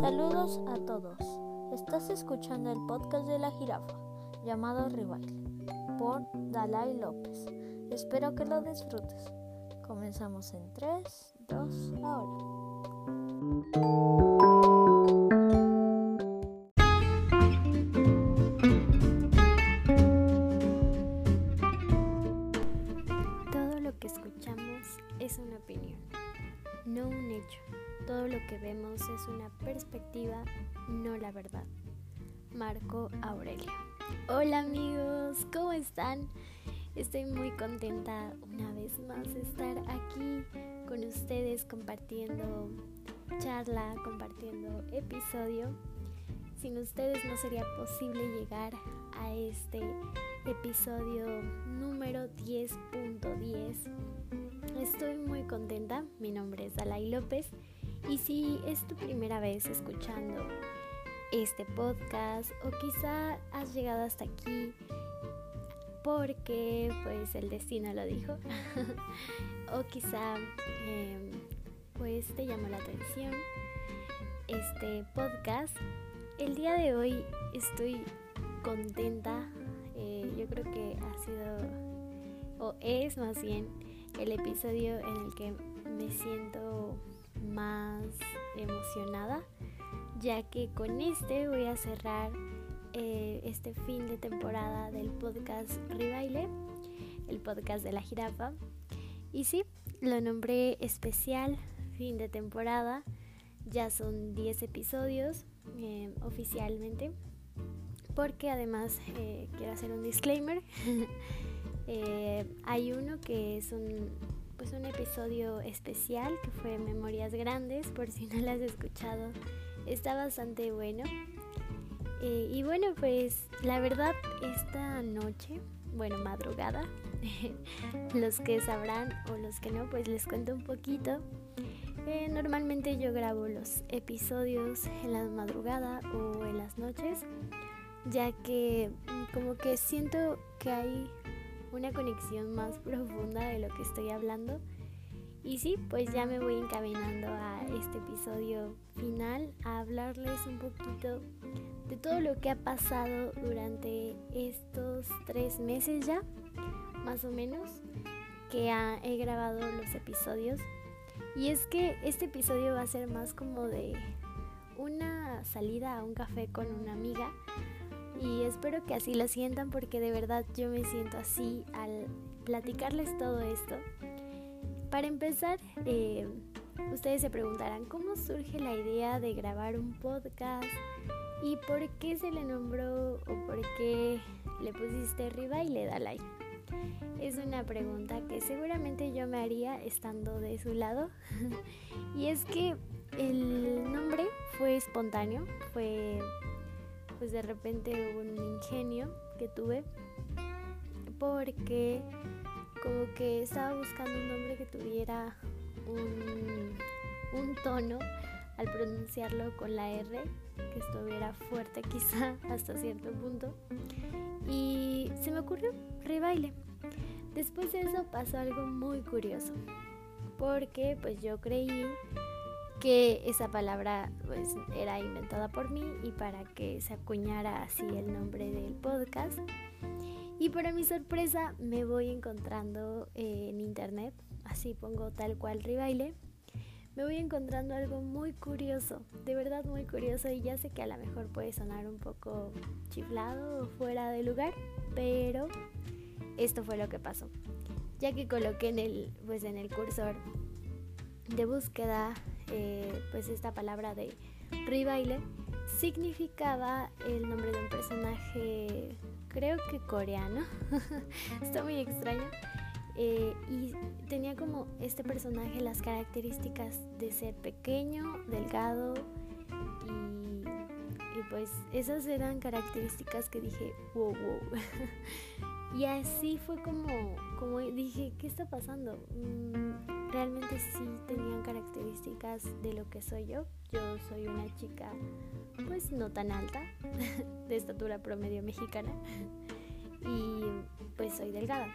Saludos a todos. Estás escuchando el podcast de la jirafa llamado Rival por Dalai López. Espero que lo disfrutes. Comenzamos en 3, 2, ahora. Estoy muy contenta una vez más de estar aquí con ustedes compartiendo charla, compartiendo episodio. Sin ustedes no sería posible llegar a este episodio número 10.10. Estoy muy contenta, mi nombre es Dalai López y si es tu primera vez escuchando este podcast o quizá has llegado hasta aquí porque pues el destino lo dijo. O quizá em, pues te llamó la atención este podcast. El día de hoy estoy contenta. Eh, yo creo que ha sido o es más bien el episodio en el que me siento más emocionada ya que con este voy a cerrar eh, este fin de temporada del podcast Ribaile, el podcast de la jirafa. Y sí, lo nombré especial fin de temporada, ya son 10 episodios eh, oficialmente, porque además eh, quiero hacer un disclaimer. hay uno que es un, pues un episodio especial que fue Memorias Grandes, por si no lo has escuchado está bastante bueno. Eh, y bueno, pues la verdad esta noche, bueno, madrugada, los que sabrán o los que no, pues les cuento un poquito. Eh, normalmente yo grabo los episodios en la madrugada o en las noches, ya que mm, como que siento que hay una conexión más profunda de lo que estoy hablando y sí, pues ya me voy encaminando a este episodio final a hablarles un poquito de todo lo que ha pasado durante estos tres meses ya, más o menos, que he grabado los episodios. Y es que este episodio va a ser más como de una salida a un café con una amiga. Y espero que así lo sientan porque de verdad yo me siento así al platicarles todo esto. Para empezar, eh, ustedes se preguntarán cómo surge la idea de grabar un podcast y por qué se le nombró o por qué le pusiste Ribaile Dalai. Es una pregunta que seguramente yo me haría estando de su lado. y es que el nombre fue espontáneo, fue pues de repente un ingenio que tuve porque como que estaba buscando un nombre que tuviera un, tono al pronunciarlo con la R, que estuviera fuerte quizá hasta cierto punto. Y se me ocurrió Rebaile. Después de eso pasó algo muy curioso, porque pues yo creí que esa palabra pues era inventada por mí y para que se acuñara así el nombre del podcast. Y para mi sorpresa me voy encontrando en internet, así pongo tal cual Ribaile, me voy encontrando algo muy curioso, de verdad muy curioso y ya sé que a lo mejor puede sonar un poco chiflado o fuera de lugar, pero esto fue lo que pasó. Ya que coloqué en el, pues en el cursor de búsqueda eh, pues esta palabra de Ribaile significaba el nombre de un personaje creo que coreano, está muy extraño. Eh, y tenía como este personaje las características de ser pequeño, delgado y, pues esas eran características que dije, wow, wow. y así fue como, como dije, ¿qué está pasando? Mm, realmente sí tenían características de lo que soy yo. Yo soy una chica pues no tan alta, de estatura promedio mexicana, y pues soy delgada.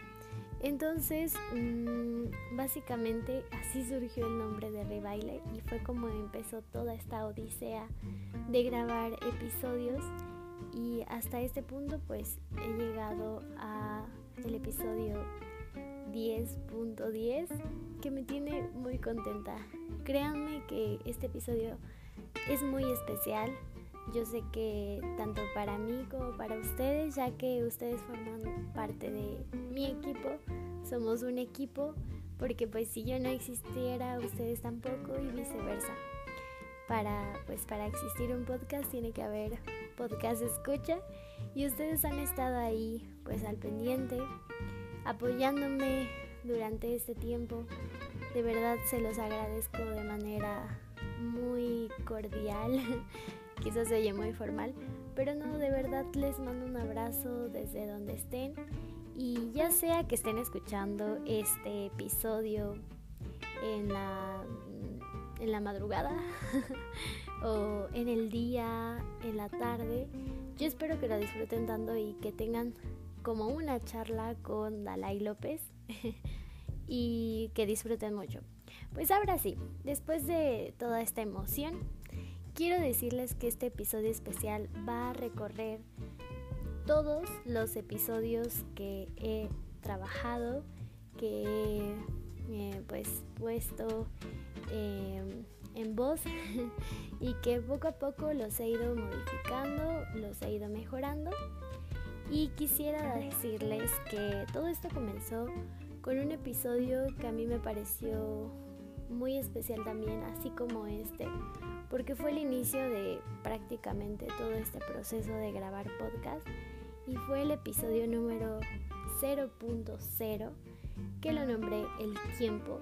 Entonces, mm, básicamente así surgió el nombre de Rebaile y fue como empezó toda esta odisea de grabar episodios y hasta este punto pues he llegado a el episodio 10.10 que me tiene muy contenta. Créanme que este episodio es muy especial. Yo sé que tanto para mí como para ustedes, ya que ustedes forman parte de mi equipo, somos un equipo, porque pues si yo no existiera, ustedes tampoco y viceversa. Para pues para existir un podcast tiene que haber podcast escucha y ustedes han estado ahí pues al pendiente apoyándome durante este tiempo. De verdad se los agradezco de manera muy cordial. Quizás se oye muy formal, pero no, de verdad les mando un abrazo desde donde estén. Y ya sea que estén escuchando este episodio en la, en la madrugada o en el día, en la tarde, yo espero que lo disfruten tanto y que tengan como una charla con Dalai López y que disfruten mucho. Pues ahora sí, después de toda esta emoción, quiero decirles que este episodio especial va a recorrer todos los episodios que he trabajado, que he eh, pues puesto em, en voz y que poco a poco los he ido modificando, los he ido mejorando. Y quisiera decirles que todo esto comenzó con un episodio que a mí me pareció muy especial también, así como este, porque fue el inicio de prácticamente todo este proceso de grabar podcast y fue el episodio número 0.0 que lo nombré El tiempo.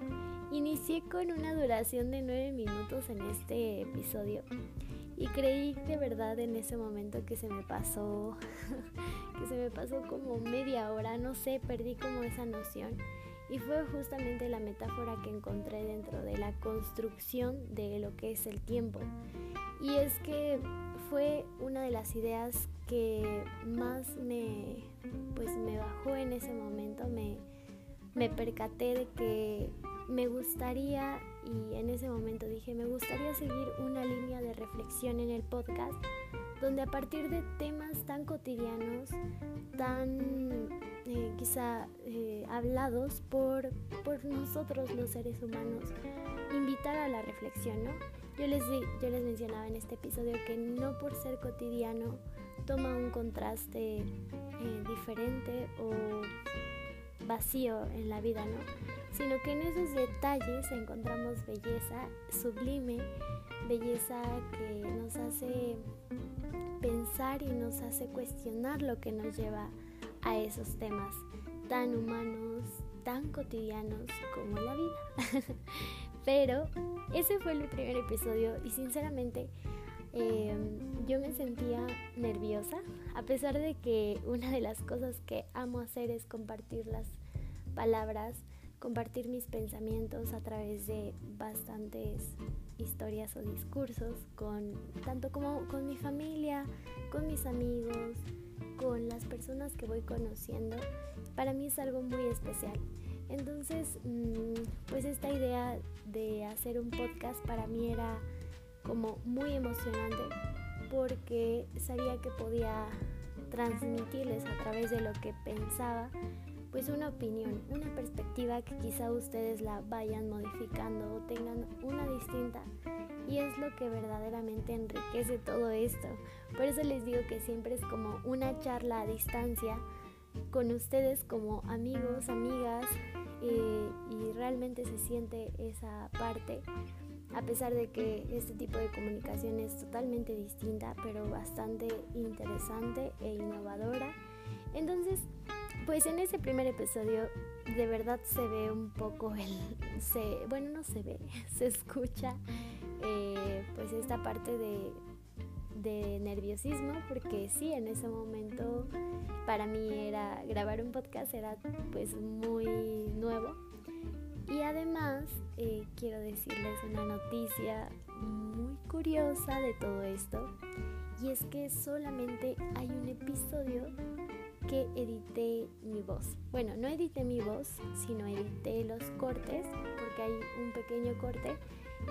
Inicié con una duración de 9 minutos en este episodio y creí de verdad en ese momento que se me pasó, que se me pasó como media hora, no sé, perdí como esa noción. Y fue justamente la metáfora que encontré dentro de la construcción de lo que es el tiempo. Y es que fue una de las ideas que más me, pues me bajó en ese momento, me, me percaté de que me gustaría, y en ese momento dije, me gustaría seguir una línea de reflexión en el podcast, donde a partir de temas tan cotidianos, tan eh, quizá eh, hablados por, por nosotros los seres humanos, invitar a la reflexión, ¿no? Yo les, yo les mencionaba en este episodio que no por ser cotidiano toma un contraste eh, diferente o vacío en la vida, ¿no? Sino que en esos detalles encontramos belleza sublime, belleza que nos hace pensar y nos hace cuestionar lo que nos lleva a esos temas tan humanos, tan cotidianos como la vida. Pero ese fue el primer episodio y sinceramente Em, yo me sentía nerviosa, a pesar de que una de las cosas que amo hacer es compartir las palabras, compartir mis pensamientos a través de bastantes historias o discursos con tanto como con mi familia, con mis amigos, con las personas que voy conociendo, para mí es algo muy especial. Entonces, mm, pues esta idea de hacer un podcast para mí era como muy emocionante porque sabía que podía transmitirles a través de lo que pensaba pues una opinión, una perspectiva que quizá ustedes la vayan modificando o tengan una distinta y es lo que verdaderamente enriquece todo esto. Por eso les digo que siempre es como una charla a distancia con ustedes como amigos, amigas eh, y realmente se siente esa parte a pesar de que este tipo de comunicación es totalmente distinta, pero bastante interesante e innovadora. Entonces, pues en ese primer episodio de verdad se ve un poco el, se, bueno, no se ve, se escucha eh, pues esta parte de, de nerviosismo, porque sí, en ese momento para mí era grabar un podcast era pues muy nuevo y además eh, quiero decirles una noticia muy curiosa de todo esto. Y es que solamente hay un episodio que edité mi voz. Bueno, no edité mi voz, sino edité los cortes, porque hay un pequeño corte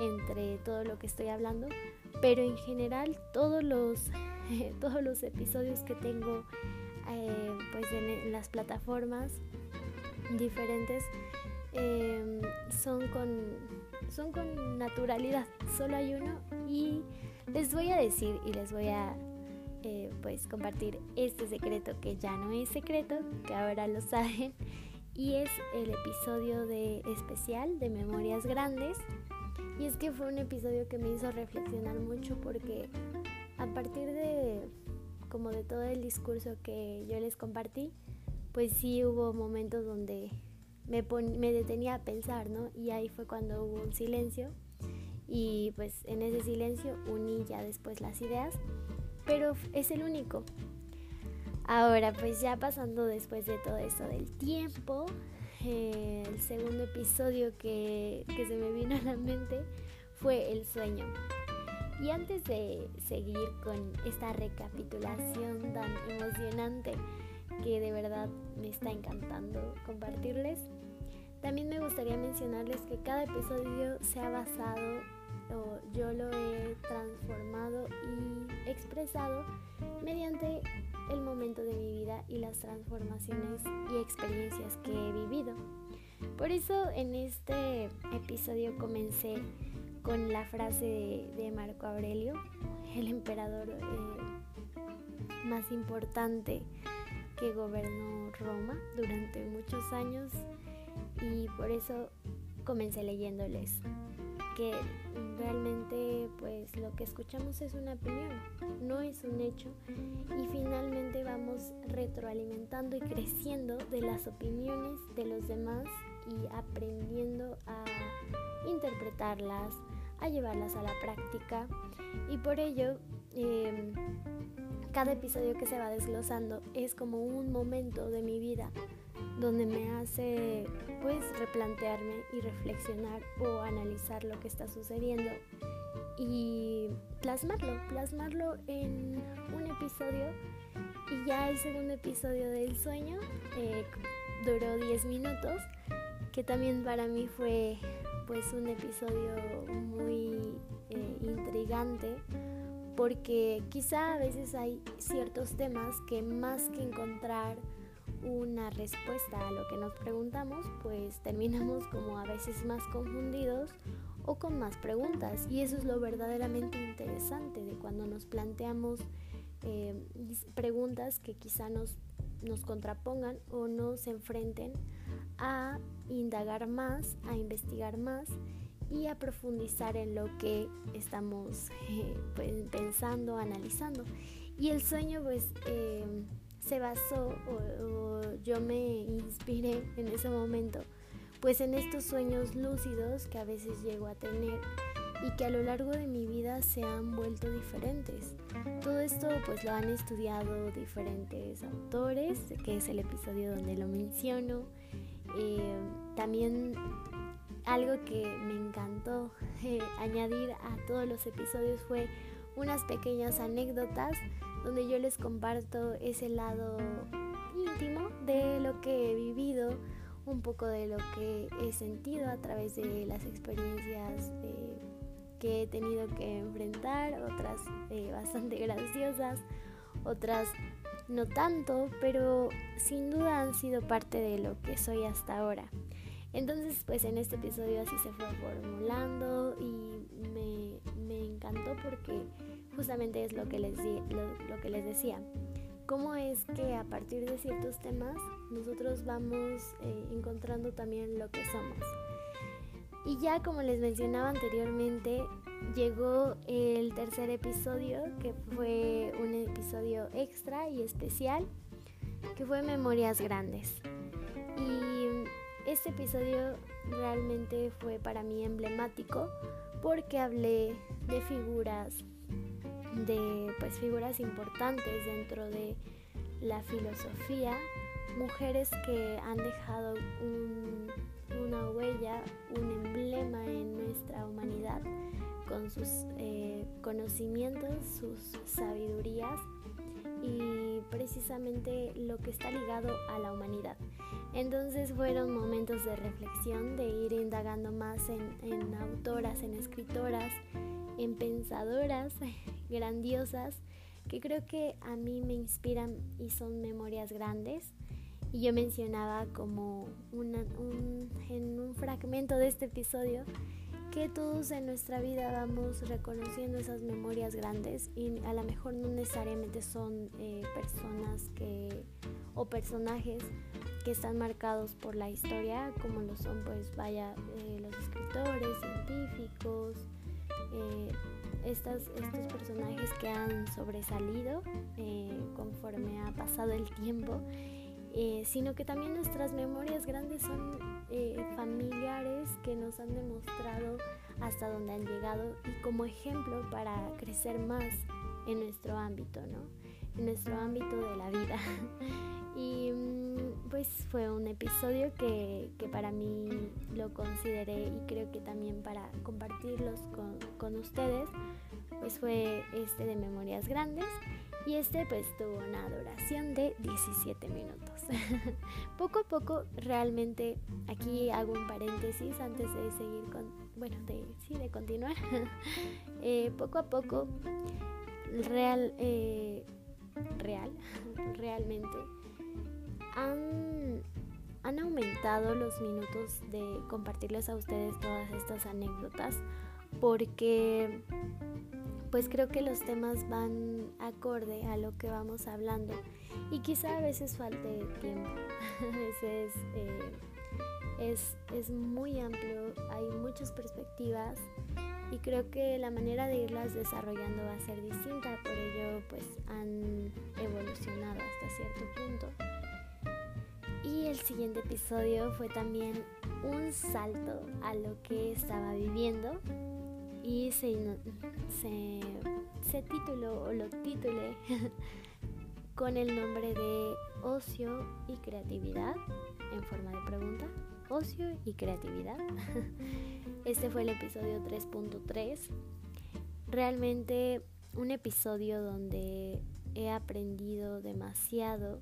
entre todo lo que estoy hablando, pero en general todos los, todos los episodios que tengo eh, pues en las plataformas diferentes em, son con son con naturalidad solo hay uno y les voy a decir y les voy a eh, pues compartir este secreto que ya no es secreto que ahora lo saben y es el episodio de especial de Memorias Grandes y es que fue un episodio que me hizo reflexionar mucho porque a partir de como de todo el discurso que yo les compartí, pues sí hubo momentos donde me, me detenía a pensar, ¿no? Y ahí fue cuando hubo un silencio y pues en ese silencio uní ya después las ideas, pero es el único. Ahora pues ya pasando después de todo esto del tiempo, eh, el segundo episodio que, que se me vino a la mente fue el sueño. Y antes de seguir con esta recapitulación tan emocionante que de verdad me está encantando compartirles, también me gustaría mencionarles que cada episodio se ha basado yo lo he transformado y expresado mediante el momento de mi vida y las transformaciones y experiencias que he vivido. Por eso en este episodio comencé con la frase de, Marco Aurelio, el emperador eh, más importante que gobernó Roma durante muchos años y por eso comencé leyéndoles que realmente pues lo que escuchamos es una opinión, no es un hecho y finalmente vamos retroalimentando y creciendo de las opiniones de los demás y aprendiendo a interpretarlas, a llevarlas a la práctica. Y por ello em, cada episodio que se va desglosando es como un momento de mi vida donde me hace pues replantearme y reflexionar o analizar lo que está sucediendo y plasmarlo, plasmarlo en un episodio. Y ya el segundo episodio del sueño eh, duró 10 minutos que también para mí fue pues un episodio muy eh, intrigante porque quizá a veces hay ciertos temas que más que encontrar una respuesta a lo que nos preguntamos, pues terminamos como a veces más confundidos o con más preguntas. Y eso es lo verdaderamente interesante de cuando nos planteamos eh, preguntas que quizá nos, nos contrapongan o nos enfrenten a indagar más, a investigar más y a profundizar en lo que estamos eh, pues, pensando, analizando. Y el sueño pues eh, se basó o, yo me inspiré en ese momento pues en estos sueños lúcidos que a veces llego a tener y que a lo largo de mi vida se han vuelto diferentes. Todo esto pues lo han estudiado diferentes autores, que es el episodio donde lo menciono. Eh, también algo que me encantó eh, añadir a todos los episodios fue unas pequeñas anécdotas donde yo les comparto ese lado íntimo de lo que he vivido, un poco de lo que he sentido a través de las experiencias eh, que he tenido que enfrentar, otras eh, bastante graciosas, otras no tanto, pero sin duda han sido parte de lo que soy hasta ahora. Entonces, pues en este episodio así se fue formulando y me, encantó porque justamente es lo que, les lo, que les decía. Cómo es que a partir de ciertos temas nosotros vamos eh, encontrando también lo que somos. Y ya como les mencionaba anteriormente, llegó el tercer episodio, que fue un episodio extra y especial, que fue Memorias Grandes. Este episodio realmente fue para mí emblemático porque hablé de figuras, de pues figuras importantes dentro de la filosofía, mujeres que han dejado una huella, un emblema en nuestra humanidad con sus eh, conocimientos, sus sabidurías y precisamente lo que está ligado a la humanidad. Entonces fueron momentos de reflexión, de ir indagando más en, autoras, en escritoras, en pensadoras grandiosas que creo que a mí me inspiran y son memorias grandes. Y yo mencionaba como un, en un fragmento de este episodio que todos en nuestra vida vamos reconociendo esas memorias grandes y a lo mejor no necesariamente son eh, personas que o personajes que están marcados por la historia como lo son pues vaya eh, los escritores científicos eh, estos personajes que han sobresalido conforme ha pasado el tiempo sino que también nuestras memorias grandes son eh, familiares que nos han demostrado hasta dónde han llegado y como ejemplo para crecer más en nuestro ámbito, ¿no? Nuestro ámbito de la vida. y mm, pues fue un episodio que, que, para mí lo consideré y creo que también para compartirlos con, con ustedes, pues fue este de Memorias Grandes y este pues tuvo una duración de 17 minutos. poco a poco realmente aquí hago un paréntesis antes de seguir con, bueno, de, sí, de continuar. Eh, poco a poco real, eh, real, realmente han, han aumentado los minutos de compartirles a ustedes todas estas anécdotas porque pues creo que los temas van acorde a lo que vamos hablando. Y quizá a veces falte tiempo, a veces eh, es, es muy amplio, hay muchas perspectivas y creo que la manera de irlas desarrollando va a ser distinta, por ello pues han evolucionado hasta cierto punto. Y el siguiente episodio fue también un salto a lo que estaba viviendo y se, se, se tituló o lo titulé con el nombre de Ocio y Creatividad en forma de pregunta. Ocio y Creatividad. Este fue el episodio 3.3. Realmente un episodio donde he aprendido demasiado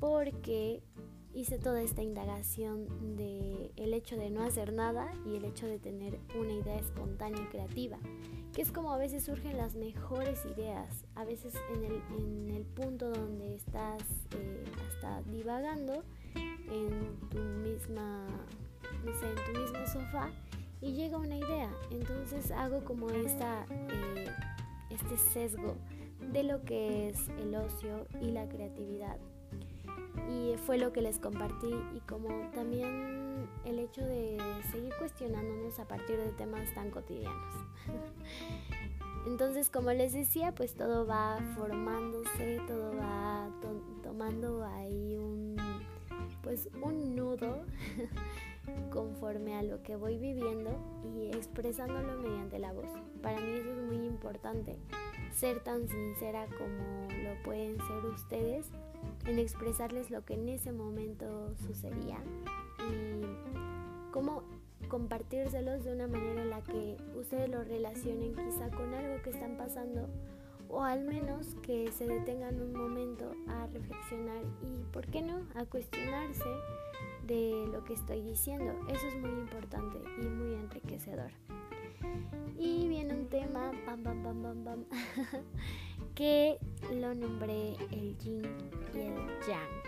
porque hice toda esta indagación de el hecho de no hacer nada y el hecho de tener una idea espontánea y creativa, que es como a veces surgen las mejores ideas, a veces en el, en el punto donde estás eh, hasta divagando en tu misma, no sé, en tu mismo sofá y llega una idea, entonces hago como esta, eh, este sesgo de lo que es el ocio y la creatividad y fue lo que les compartí y como también el hecho de seguir cuestionándonos a partir de temas tan cotidianos. Entonces, como les decía, pues todo va formándose, todo va tomando ahí un pues un nudo conforme a lo que voy viviendo y expresándolo mediante la voz. Para mí eso es muy importante, ser tan sincera como lo pueden ser ustedes en expresarles lo que en ese momento sucedía y cómo compartírselos de una manera en la que ustedes lo relacionen quizá con algo que están pasando o al menos que se detengan un momento a reflexionar y, ¿por qué no?, a cuestionarse de lo que estoy diciendo. Eso es muy importante y muy enriquecedor. Y viene un tema, pam, pam, pam, pam, pam, que lo nombré el yin y el yang.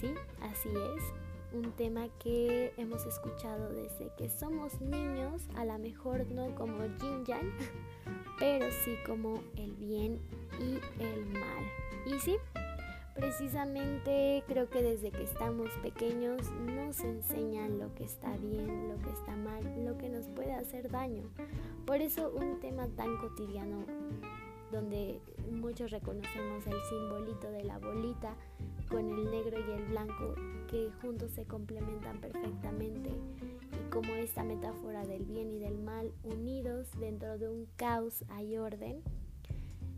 Sí, así es. Un tema que hemos escuchado desde que somos niños, a lo mejor no como yin yang, pero sí como el bien y el mal. Y sí, precisamente creo que desde que estamos pequeños nos enseñan lo que está bien, lo que está mal, lo que nos puede hacer daño. Por eso un tema tan cotidiano donde muchos reconocemos el simbolito de la bolita con el negro y el blanco que juntos se complementan perfectamente y como esta metáfora del bien y del mal unidos dentro de un caos hay orden,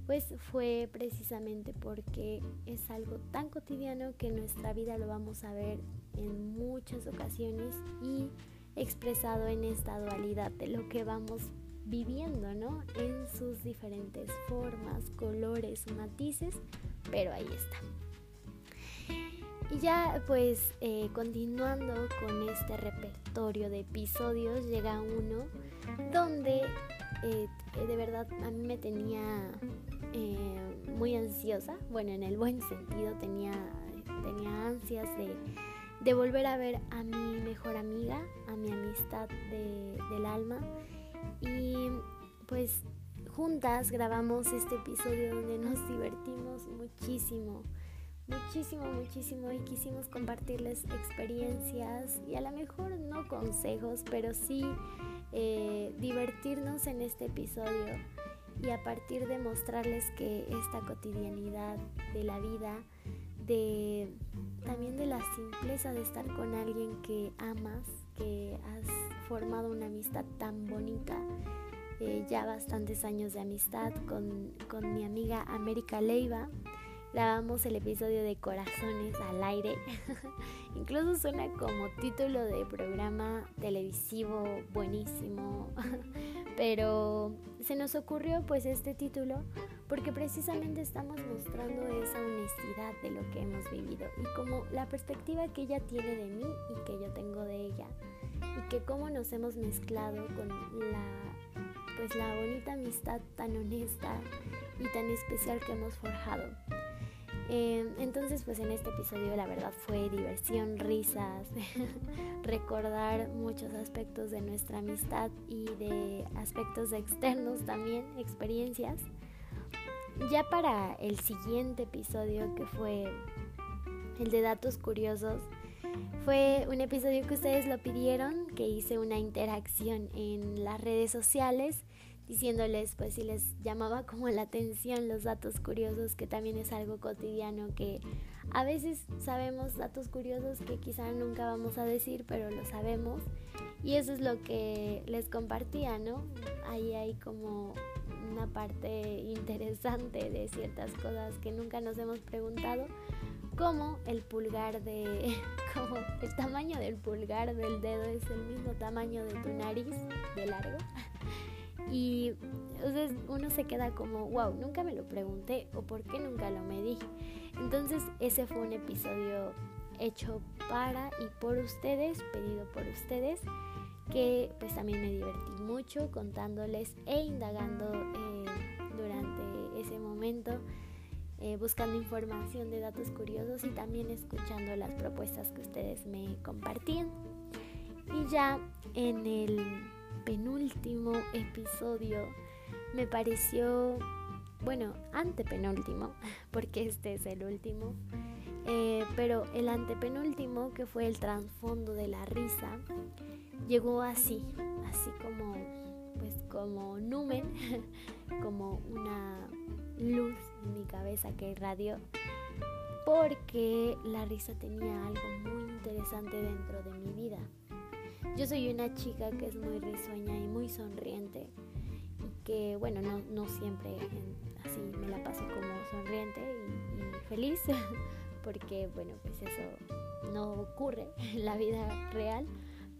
pues fue precisamente porque es algo tan cotidiano que en nuestra vida lo vamos a ver en muchas ocasiones y expresado en esta dualidad de lo que vamos viviendo, ¿no? En sus diferentes formas, colores, matices, pero ahí está. Y ya pues eh, continuando con este repertorio de episodios, llega uno donde eh, de verdad a mí me tenía eh, muy ansiosa, bueno, en el buen sentido tenía, tenía ansias de, de volver a ver a mi mejor amiga, a mi amistad de, del alma. Y pues juntas grabamos este episodio donde nos divertimos muchísimo, muchísimo, muchísimo y quisimos compartirles experiencias y a lo mejor no consejos, pero sí eh, divertirnos en este episodio y a partir de mostrarles que esta cotidianidad de la vida, de también de la simpleza de estar con alguien que amas, que has formado una amistad tan bonita, eh, ya bastantes años de amistad con, con mi amiga América Leiva. Grabamos el episodio de Corazones al aire. Incluso suena como título de programa televisivo buenísimo. Pero se nos ocurrió pues este título porque precisamente estamos mostrando esa honestidad de lo que hemos vivido y como la perspectiva que ella tiene de mí y que yo tengo de ella y que cómo nos hemos mezclado con la pues la bonita amistad tan honesta y tan especial que hemos forjado. Eh, entonces pues en este episodio la verdad fue diversión, risas, recordar muchos aspectos de nuestra amistad y de aspectos externos también, experiencias. Ya para el siguiente episodio que fue el de datos curiosos, fue un episodio que ustedes lo pidieron, que hice una interacción en las redes sociales diciéndoles pues si les llamaba como la atención los datos curiosos, que también es algo cotidiano que a veces sabemos datos curiosos que quizá nunca vamos a decir, pero lo sabemos. Y eso es lo que les compartía, ¿no? Ahí hay como una parte interesante de ciertas cosas que nunca nos hemos preguntado, como el pulgar de, como el tamaño del pulgar del dedo es el mismo tamaño de tu nariz de largo. Y entonces uno se queda como, wow, nunca me lo pregunté o por qué nunca lo medí. Entonces ese fue un episodio hecho para y por ustedes, pedido por ustedes, que pues también me divertí mucho contándoles e indagando eh, durante ese momento, eh, buscando información de datos curiosos y también escuchando las propuestas que ustedes me compartían. Y ya en el penúltimo episodio me pareció, bueno, antepenúltimo, porque este es el último, eh, pero el antepenúltimo, que fue el trasfondo de la risa, llegó así, así como, pues como numen, como una luz en mi cabeza que irradió, porque la risa tenía algo muy interesante dentro de mi vida. Yo soy una chica que es muy risueña y muy sonriente y que, bueno, no, no siempre así me la paso como sonriente y, feliz, porque, bueno, pues eso no ocurre en la vida real,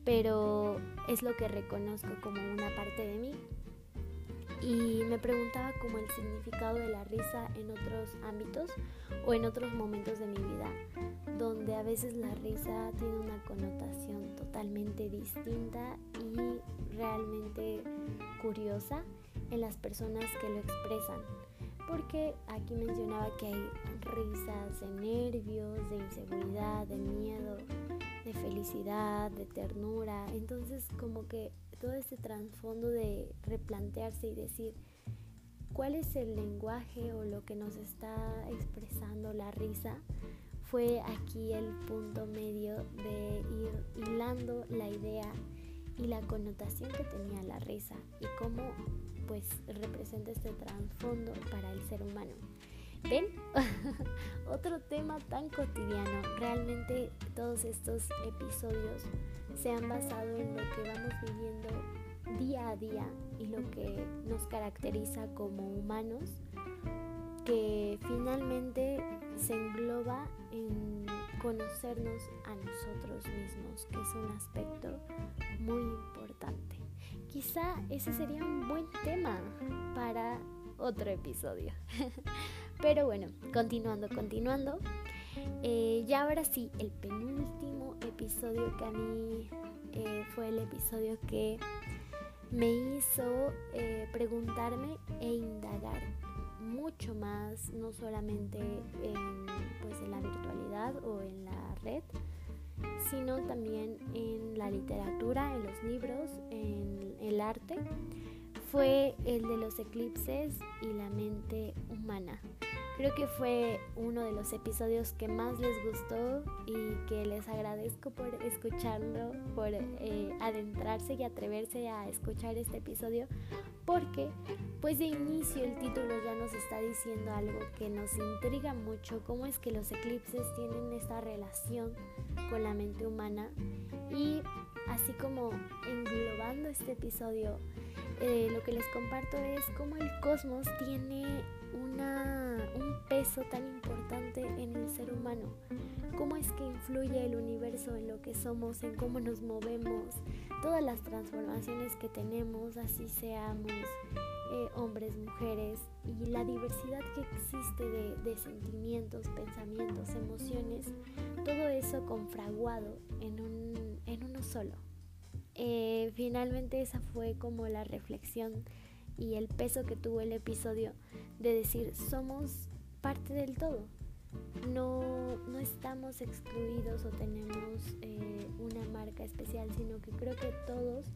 pero es lo que reconozco como una parte de mí. Y me preguntaba como el significado de la risa en otros ámbitos o en otros momentos de mi vida donde a veces la risa tiene una connotación totalmente distinta y realmente curiosa en las personas que lo expresan. Porque aquí mencionaba que hay risas de nervios, de inseguridad, de miedo, de felicidad, de ternura. Entonces como que todo este trasfondo de replantearse y decir, ¿cuál es el lenguaje o lo que nos está expresando la risa? fue aquí el punto medio de ir hilando la idea y la connotación que tenía la risa y cómo pues representa este trasfondo para el ser humano. ¿Ven? Otro tema tan cotidiano. Realmente todos estos episodios se han basado en lo que vamos viviendo día a día y lo que nos caracteriza como humanos que finalmente se engloba en conocernos a nosotros mismos, que es un aspecto muy importante. Quizá ese sería un buen tema para otro episodio. Pero bueno, continuando, continuando. Eh, ya ahora sí, el penúltimo episodio que a mí eh, fue el episodio que me hizo eh, preguntarme e indagar mucho más, no solamente en, pues, en la virtualidad o en la red, sino también en la literatura, en los libros, en el arte, fue el de los eclipses y la mente humana. Creo que fue uno de los episodios que más les gustó y que les agradezco por escucharlo, por eh, adentrarse y atreverse a escuchar este episodio, porque pues de inicio el título ya nos está diciendo algo que nos intriga mucho, cómo es que los eclipses tienen esta relación con la mente humana. Y así como englobando este episodio, eh, lo que les comparto es cómo el cosmos tiene una, un peso tan importante en el ser humano. Cómo es que influye el universo en lo que somos, en cómo nos movemos, todas las transformaciones que tenemos, así seamos eh, hombres, mujeres, y la diversidad que existe de, sentimientos, pensamientos, emociones, todo eso confraguado en, un, en uno solo. Eh, finalmente esa fue como la reflexión y el peso que tuvo el episodio de decir somos parte del todo. No, no estamos excluidos o tenemos eh, una marca especial, sino que creo que todos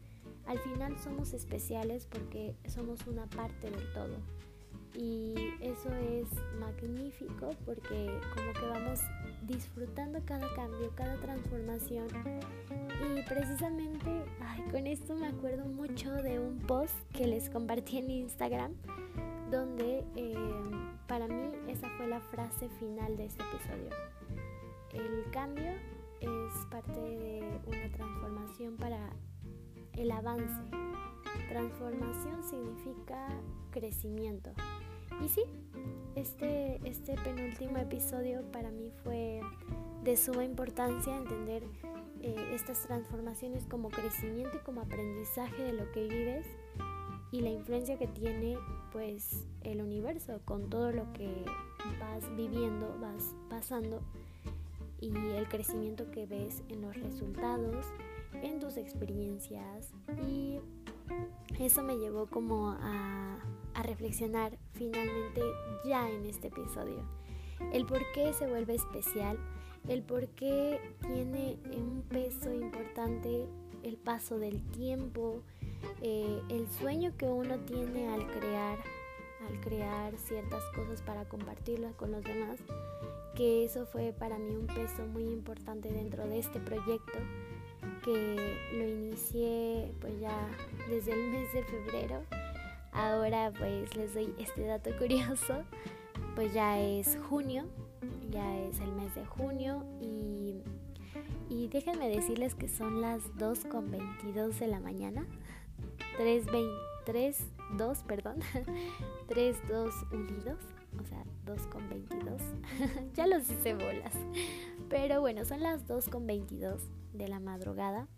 al final somos especiales porque somos una parte del todo. Y eso es magnífico porque como que vamos disfrutando cada cambio, cada transformación. Y precisamente, con esto me acuerdo mucho de un post que les compartí en Instagram, donde em, para mí esa fue la frase final de este episodio. El cambio es parte de una transformación para el avance. Transformación significa crecimiento. Y sí, este, este penúltimo episodio para mí fue de suma importancia entender eh, estas transformaciones como crecimiento y como aprendizaje de lo que vives y la influencia que tiene pues el universo con todo lo que vas viviendo, vas pasando y el crecimiento que ves en los resultados, en tus experiencias y eso me llevó como a reflexionar finalmente ya en este episodio. El por qué se vuelve especial, el por qué tiene un peso importante el paso del tiempo, eh, el sueño que uno tiene al crear, al crear ciertas cosas para compartirlas con los demás, que eso fue para mí un peso muy importante dentro de este proyecto que lo inicié pues ya desde el mes de febrero. Ahora pues les doy este dato curioso, pues ya es junio, ya es el mes de junio y, y déjenme decirles que son las 2.22 de la mañana, 3.23, 2, perdón, 3, 2 unidos, o sea, 2.22, ya los hice bolas, pero bueno, son las 2.22 de la madrugada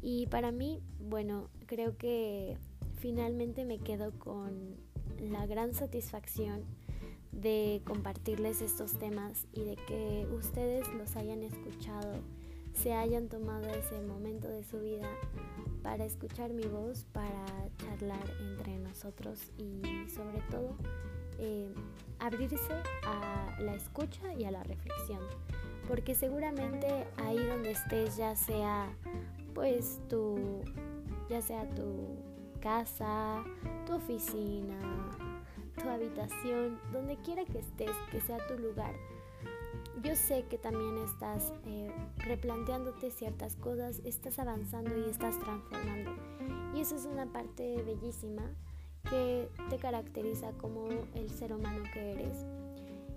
y para mí, bueno, creo que finalmente me quedo con la gran satisfacción de compartirles estos temas y de que ustedes los hayan escuchado, se hayan tomado ese momento de su vida para escuchar mi voz, para charlar entre nosotros y sobre todo eh, abrirse a la escucha y a la reflexión. Porque seguramente ahí donde estés, ya sea pues tu, ya sea tu casa, tu oficina, tu habitación, donde quiera que estés, que sea tu lugar. Yo sé que también estás eh, replanteándote ciertas cosas, estás avanzando y estás transformando. Y eso es una parte bellísima que te caracteriza como el ser humano que eres.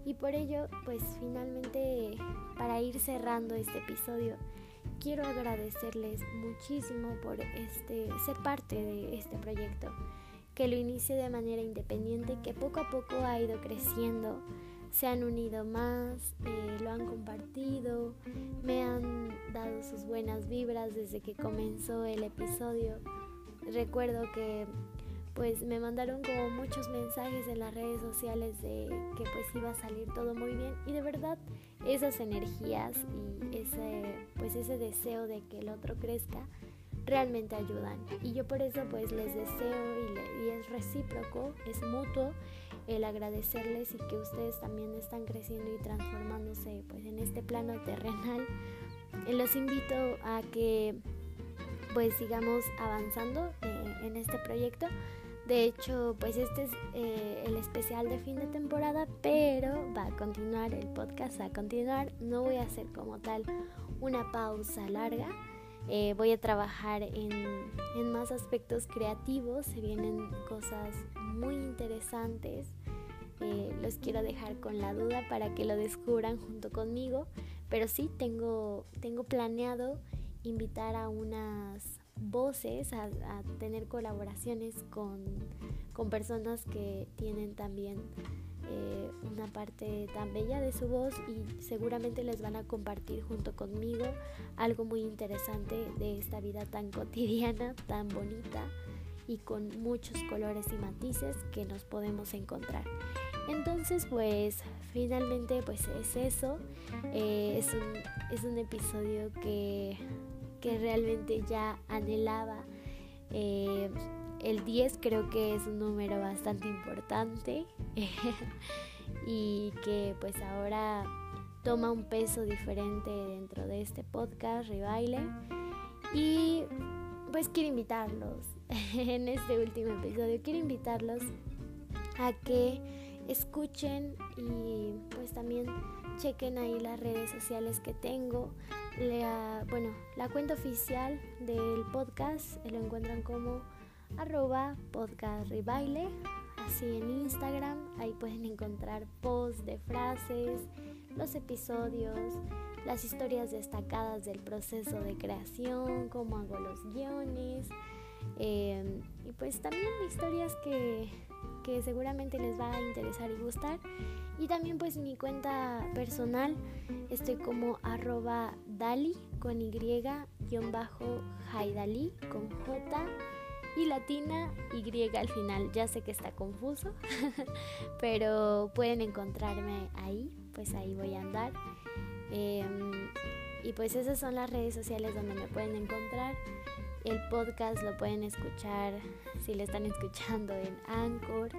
Y por ello, pues finalmente, para ir cerrando este episodio, quiero agradecerles muchísimo por este, ser parte de este proyecto, que lo inicie de manera independiente, que poco a poco ha ido creciendo, se han unido más, eh, lo han compartido, me han dado sus buenas vibras desde que comenzó el episodio. Recuerdo que pues me mandaron como muchos mensajes en las redes sociales de que pues iba a salir todo muy bien y de verdad esas energías y ese pues ese deseo de que el otro crezca realmente ayudan y yo por eso pues les deseo y, y es recíproco, es mutuo el agradecerles y que ustedes también están creciendo y transformándose pues en este plano terrenal. Los invito a que pues sigamos avanzando eh, en este proyecto. De hecho, pues este es eh, el especial de fin de temporada, pero va a continuar el podcast, va a continuar. No voy a hacer como tal una pausa larga. Eh, voy a trabajar en, en, más aspectos creativos, se vienen cosas muy interesantes. los quiero dejar con la duda para que lo descubran junto conmigo, pero sí tengo, tengo planeado invitar a unas voces, a, tener colaboraciones con, personas que tienen también eh, una parte tan bella de su voz y seguramente les van a compartir junto conmigo algo muy interesante de esta vida tan cotidiana, tan bonita y con muchos colores y matices que nos podemos encontrar. Entonces pues finalmente pues es eso, eh, es, un, es un episodio que que realmente ya anhelaba. Eh, el 10 creo que es un número bastante importante y que pues ahora toma un peso diferente dentro de este podcast Rebaile y pues quiero invitarlos en este último episodio quiero invitarlos a que escuchen y pues también chequen ahí las redes sociales que tengo la, bueno, la cuenta oficial del podcast lo encuentran como arroba así en Instagram, ahí pueden encontrar posts de frases, los episodios, las historias destacadas del proceso de creación, cómo hago los guiones, em, y pues también historias que, que seguramente les va a interesar y gustar. Y también pues mi cuenta personal estoy como arroba Dali con Y guion bajo Haidali con J y latina Y al final. Ya sé que está confuso, pero pueden encontrarme ahí, pues ahí voy a andar. Em, y pues esas son las redes sociales donde me pueden encontrar. El podcast lo pueden escuchar si lo están escuchando en Anchor,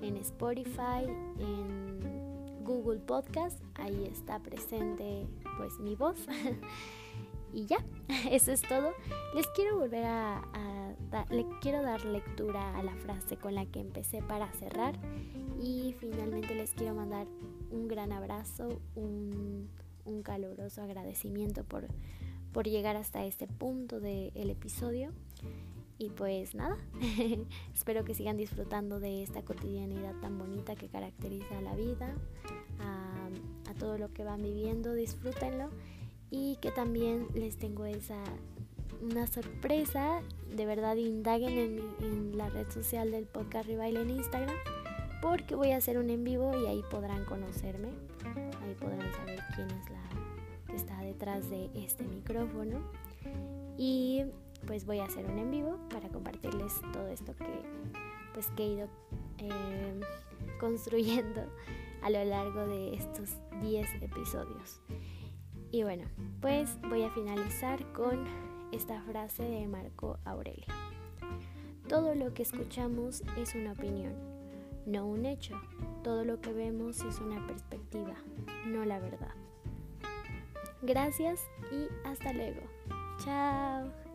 en Spotify, en Google Podcast. Ahí está presente pues mi voz. y ya, eso es todo. Les quiero volver a, le quiero dar lectura a la frase con la que empecé para cerrar. Y finalmente les quiero mandar un gran abrazo, un caluroso agradecimiento por por llegar hasta este punto del episodio. Y pues nada, espero que sigan disfrutando de esta cotidianidad tan bonita que caracteriza la vida, a, todo lo que van viviendo, disfrútenlo. Y que también les tengo esa una sorpresa, de verdad indaguen en, en la red social del podcast Rebaile en Instagram porque voy a hacer un en vivo y ahí podrán conocerme, ahí podrán saber quién es la está detrás de este micrófono y pues voy a hacer un en vivo para compartirles todo esto que pues que he ido eh, construyendo a lo largo de estos 10 episodios. Y bueno, pues voy a finalizar con esta frase de Marco Aurelio. Todo lo que escuchamos es una opinión, no un hecho. Todo lo que vemos es una perspectiva, no la verdad. Gracias y hasta luego. Chao.